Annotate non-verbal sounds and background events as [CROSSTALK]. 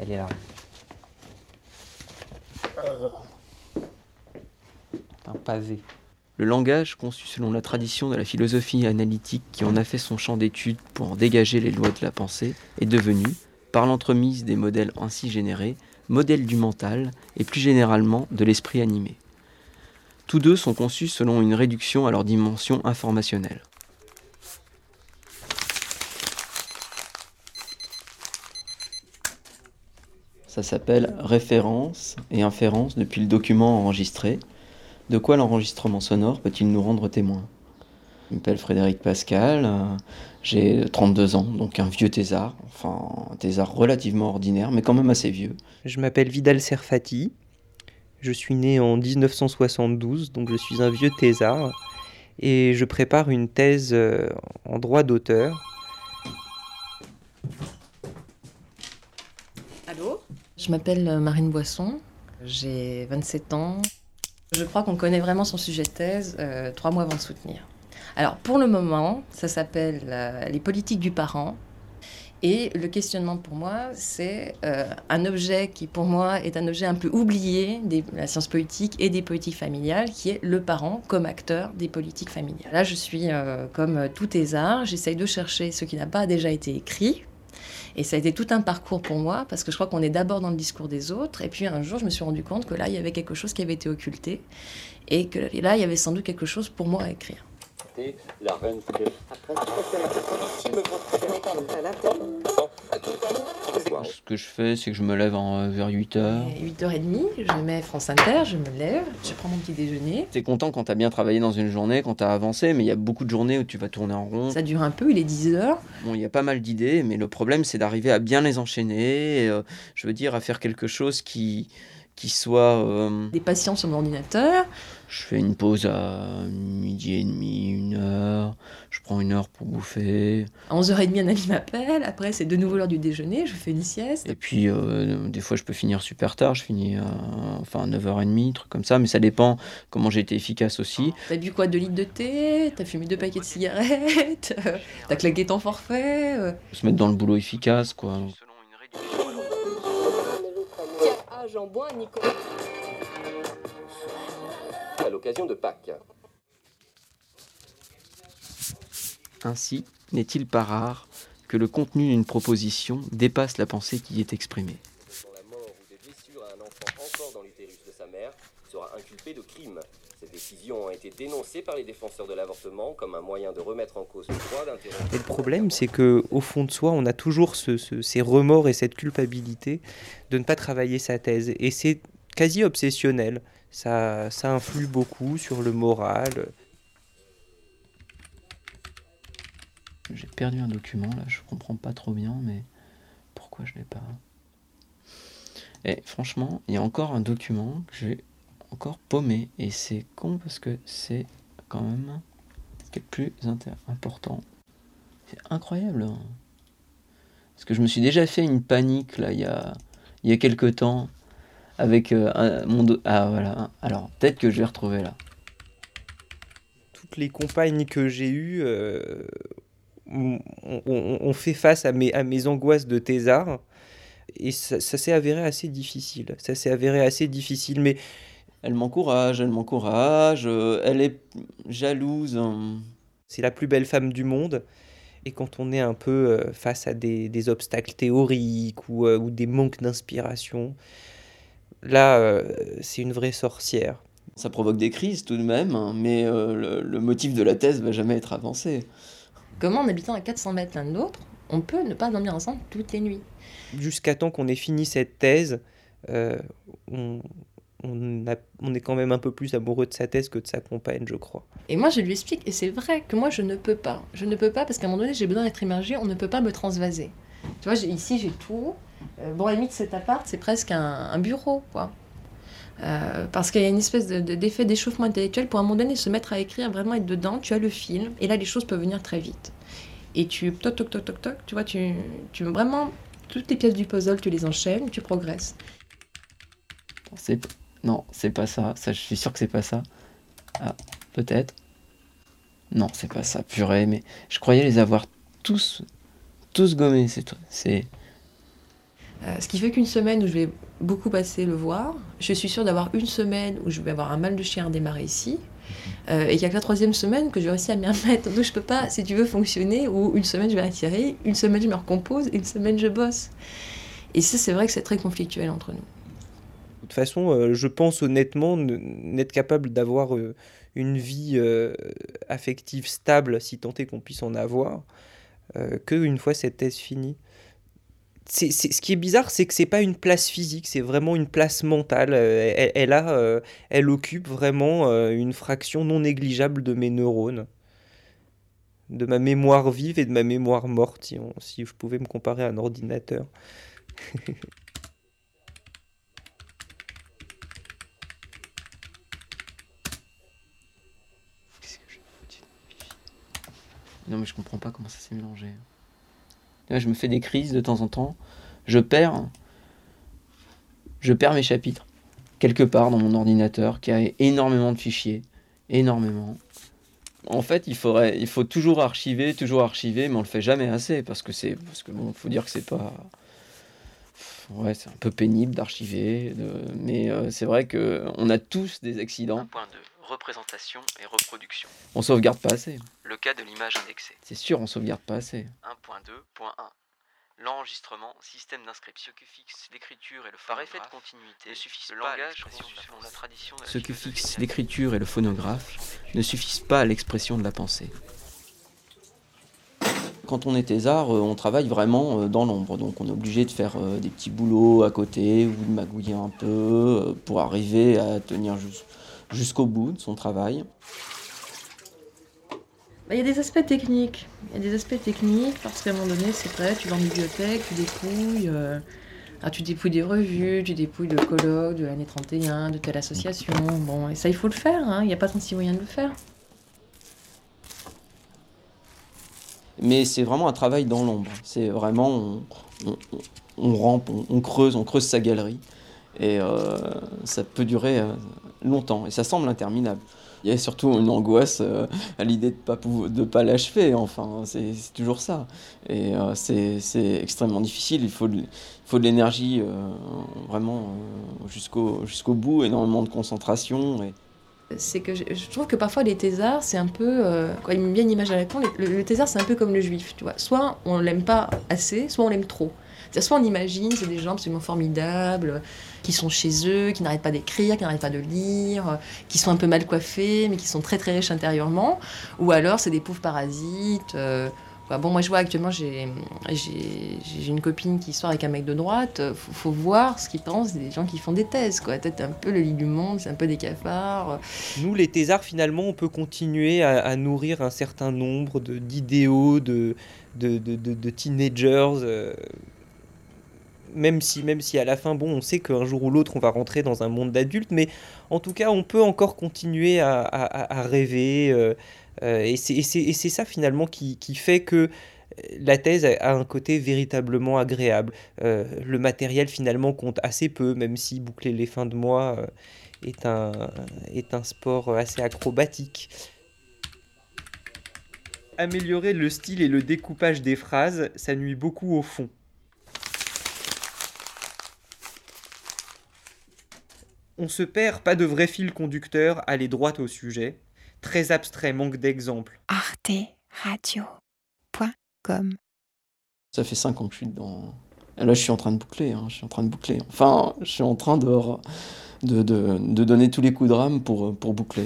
elle est là. Un pavé. Le langage, conçu selon la tradition de la philosophie analytique qui en a fait son champ d'étude pour en dégager les lois de la pensée, est devenu, par l'entremise des modèles ainsi générés, modèle du mental et plus généralement de l'esprit animé. Tous deux sont conçus selon une réduction à leur dimension informationnelle. Ça s'appelle référence et inférence depuis le document enregistré. De quoi l'enregistrement sonore peut-il nous rendre témoin Je m'appelle Frédéric Pascal, euh, j'ai 32 ans, donc un vieux thésard, enfin un thésard relativement ordinaire, mais quand même assez vieux. Je m'appelle Vidal Serfati, je suis né en 1972, donc je suis un vieux thésard, et je prépare une thèse euh, en droit d'auteur. Je m'appelle euh, Marine Boisson, j'ai 27 ans. Je crois qu'on connaît vraiment son sujet de thèse euh, trois mois avant de soutenir. Alors pour le moment, ça s'appelle Les politiques du parent. Et le questionnement pour moi, c'est euh, un objet qui pour moi est un objet un peu oublié de la science politique et des politiques familiales, qui est le parent comme acteur des politiques familiales. Là, je suis euh, comme tous tes j'essaye de chercher ce qui n'a pas déjà été écrit. Et ça a été tout un parcours pour moi, parce que je crois qu'on est d'abord dans le discours des autres. Et puis un jour, je me suis rendu compte que là, il y avait quelque chose qui avait été occulté. Et que là, il y avait sans doute quelque chose pour moi à écrire. La reine Ce que je fais, c'est que je me lève en, vers 8h. 8h30, je mets France Inter, je me lève, je prends mon petit déjeuner. T'es content quand t'as bien travaillé dans une journée, quand t'as avancé, mais il y a beaucoup de journées où tu vas tourner en rond. Ça dure un peu, il est 10h. Bon, il y a pas mal d'idées, mais le problème, c'est d'arriver à bien les enchaîner, euh, je veux dire, à faire quelque chose qui qui soit... Euh, Des patients sur mon ordinateur. Je fais une pause à midi et demi, une heure. Je prends une heure pour bouffer. À 11h30, un ami m'appelle. Après, c'est de nouveau l'heure du déjeuner. Je fais une sieste. Et puis, euh, des fois, je peux finir super tard. Je finis à, enfin, 9h30, truc comme ça. Mais ça dépend comment j'ai été efficace aussi. T'as bu quoi? 2 litres de thé? T'as fumé deux paquets de cigarettes? [LAUGHS] T'as claqué ton forfait? Se mettre dans le boulot efficace, quoi. À l'occasion de Pâques. Ainsi, n'est-il pas rare que le contenu d'une proposition dépasse la pensée qui y est exprimée? La mort ou des blessures à un enfant encore dans l'utérus de sa mère sera inculpé de crime. Ces décisions ont été dénoncées par les défenseurs de l'avortement comme un moyen de remettre en cause le droit d'interrompre. Et le problème, c'est que au fond de soi, on a toujours ce, ce, ces remords et cette culpabilité de ne pas travailler sa thèse. Et c'est quasi obsessionnel. Ça, ça influe beaucoup sur le moral. J'ai perdu un document là, je comprends pas trop bien, mais pourquoi je l'ai pas? Et franchement, il y a encore un document que j'ai encore paumé. Et c'est con parce que c'est quand même ce qui est plus important. C'est incroyable. Hein. Parce que je me suis déjà fait une panique là il y a, y a quelques temps avec euh, un, mon Ah voilà. Alors peut-être que je vais retrouver là. Toutes les compagnes que j'ai eues euh, ont, fait face à mes, à mes angoisses de thésard. Et ça s'est avéré assez difficile. Ça s'est avéré assez difficile. Mais elle m'encourage, elle m'encourage, euh, elle est jalouse. C'est la plus belle femme du monde. Et quand on est un peu euh, face à des, obstacles théoriques ou, euh, ou des manques d'inspiration, là, c'est une vraie sorcière. Ça provoque des crises tout de même, hein, mais le, le, motif de la thèse va jamais être avancé. Comment, en habitant à 400 mètres l'un de l'autre, on peut ne pas dormir ensemble toutes les nuits Jusqu'à temps qu'on ait fini cette thèse, on, on, est quand même un peu plus amoureux de sa thèse que de sa compagne, je crois. Et moi, je lui explique, et c'est vrai que moi, je ne peux pas. Je ne peux pas parce qu'à un moment donné, j'ai besoin d'être immergé, on ne peut pas me transvaser. Tu vois, ici, j'ai tout. Euh, bon, à la limite, cet appart, c'est presque un, bureau, quoi. Euh, parce qu'il y a une espèce d'effet d'échauffement intellectuel pour à un moment donné se mettre à écrire, vraiment être dedans, tu as le film, et là les choses peuvent venir très vite. Et tu toc toc toc toc toc, tu vois, tu, tu vraiment toutes les pièces du puzzle, tu les enchaînes, tu progresses. C'est non, c'est pas ça. Je suis sûr que c'est pas ça. Ah, peut-être. Non, c'est pas ça. Purée, mais je croyais les avoir tous, tous gommés. C'est. Euh, ce qui fait qu'une semaine où je vais beaucoup passer le voir, je suis sûre d'avoir une semaine où je vais avoir un mal de chien à démarrer ici. Euh, et qu'il n'y a que la troisième semaine que je réussis à m'y remettre. Donc je peux pas, si tu veux, fonctionner où une semaine je vais retirer, une semaine je me recompose, une semaine je bosse. Et ça, c'est vrai que c'est très conflictuel entre nous. Toute façon, euh, je pense honnêtement n'être capable d'avoir euh, une vie euh, affective stable, si tant est qu'on puisse en avoir, euh, que une fois cette thèse finie. Ce qui est bizarre, c'est que c'est pas une place physique, c'est vraiment une place mentale. Elle, elle occupe vraiment une fraction non négligeable de mes neurones, de ma mémoire vive et de ma mémoire morte, si je pouvais me comparer à un ordinateur. [LAUGHS] Qu'est-ce que j'ai foutu dans le wifi Non, mais je comprends pas comment ça s'est mélangé. Je me fais des crises de temps en temps. Je perds. Je perds mes chapitres. Quelque part dans mon ordinateur qui a énormément de fichiers. Énormément. En fait, il, faut toujours archiver, toujours archiver, mais on le fait jamais assez parce que c'est. Parce que bon, faut dire que c'est pas. Ouais, c'est un peu pénible d'archiver, mais euh, c'est vrai que on a tous des accidents. 1.2 représentation et reproduction. On sauvegarde pas assez. Le cas de l'image indexée. C'est sûr, on sauvegarde pas assez. 1.2.1 L'enregistrement, système d'inscription. Ce que fixe l'écriture et le Par effet de continuité, ne suffisent le langage constituant la tradition Ce que fixe l'écriture et le phonographe ne suffisent pas à l'expression de la pensée. Quand on est thésard, euh, on travaille vraiment euh, dans l'ombre, donc on est obligé de faire euh, des petits boulots à côté ou de magouiller un peu pour arriver à tenir jus- jusqu'au bout de son travail. Bah, Il y a des aspects techniques. Il y a des aspects techniques parce qu'à un moment donné, c'est vrai, tu vas en bibliothèque, tu dépouilles. euh, ah, tu dépouilles des revues, tu dépouilles de colloques, de l'année 31, de telle association. Bon, et ça, il faut le faire. hein. Il n'y a pas 36 moyens de le faire. Mais c'est vraiment un travail dans l'ombre. C'est vraiment, on, on- on- on rampe, on, on creuse, on creuse sa galerie. Et euh, ça peut durer euh, longtemps. Et ça semble interminable. Il y a surtout une angoisse euh, à l'idée de pas pouvo- de pas l'achever. Enfin, c'est toujours ça. Et euh, c'est extrêmement difficile. Il faut de, faut de l'énergie vraiment jusqu'au jusqu'au bout, énormément de concentration. C'est que je, trouve que parfois les thésards, c'est un peu. Euh, quand il me vient une image à la le, le thésard, c'est un peu comme le juif, tu vois. Soit on l'aime pas assez, soit on l'aime trop. C'est-à-dire, soit on imagine, c'est des gens absolument formidables, qui sont chez eux, qui n'arrêtent pas d'écrire, qui n'arrêtent pas de lire, qui sont un peu mal coiffés, mais qui sont très très riches intérieurement. Ou alors, c'est des pauvres parasites. euh, bon, moi, je vois actuellement, j'ai une copine qui sort avec un mec de droite. Faut, faut voir ce qu'ils pensent des gens qui font des thèses, quoi. Peut-être un peu le lit du monde, c'est un peu des cafards. Nous, les thésards, finalement, on peut continuer à, nourrir un certain nombre d'idéaux, de, de- de teenagers, euh, même, si, même si à la fin, bon, on sait qu'un jour ou l'autre, on va rentrer dans un monde d'adultes, mais en tout cas, on peut encore continuer à, rêver. euh, euh, et c'est ça, finalement, qui, fait que la thèse a un côté véritablement agréable. Euh, le matériel, finalement, compte assez peu, même si boucler les fins de mois euh, est un, est un sport assez acrobatique. Améliorer le style et le découpage des phrases, ça nuit beaucoup au fond. On se perd, pas de vrai fil conducteur, aller droit au sujet. Très abstrait, manque d'exemples. arteradio.com. Ça fait 5 ans que je suis dedans. Là, je suis en train de boucler. hein, Je suis en train de boucler. Enfin, je suis en train de, de, de, de donner tous les coups de rame pour, pour boucler.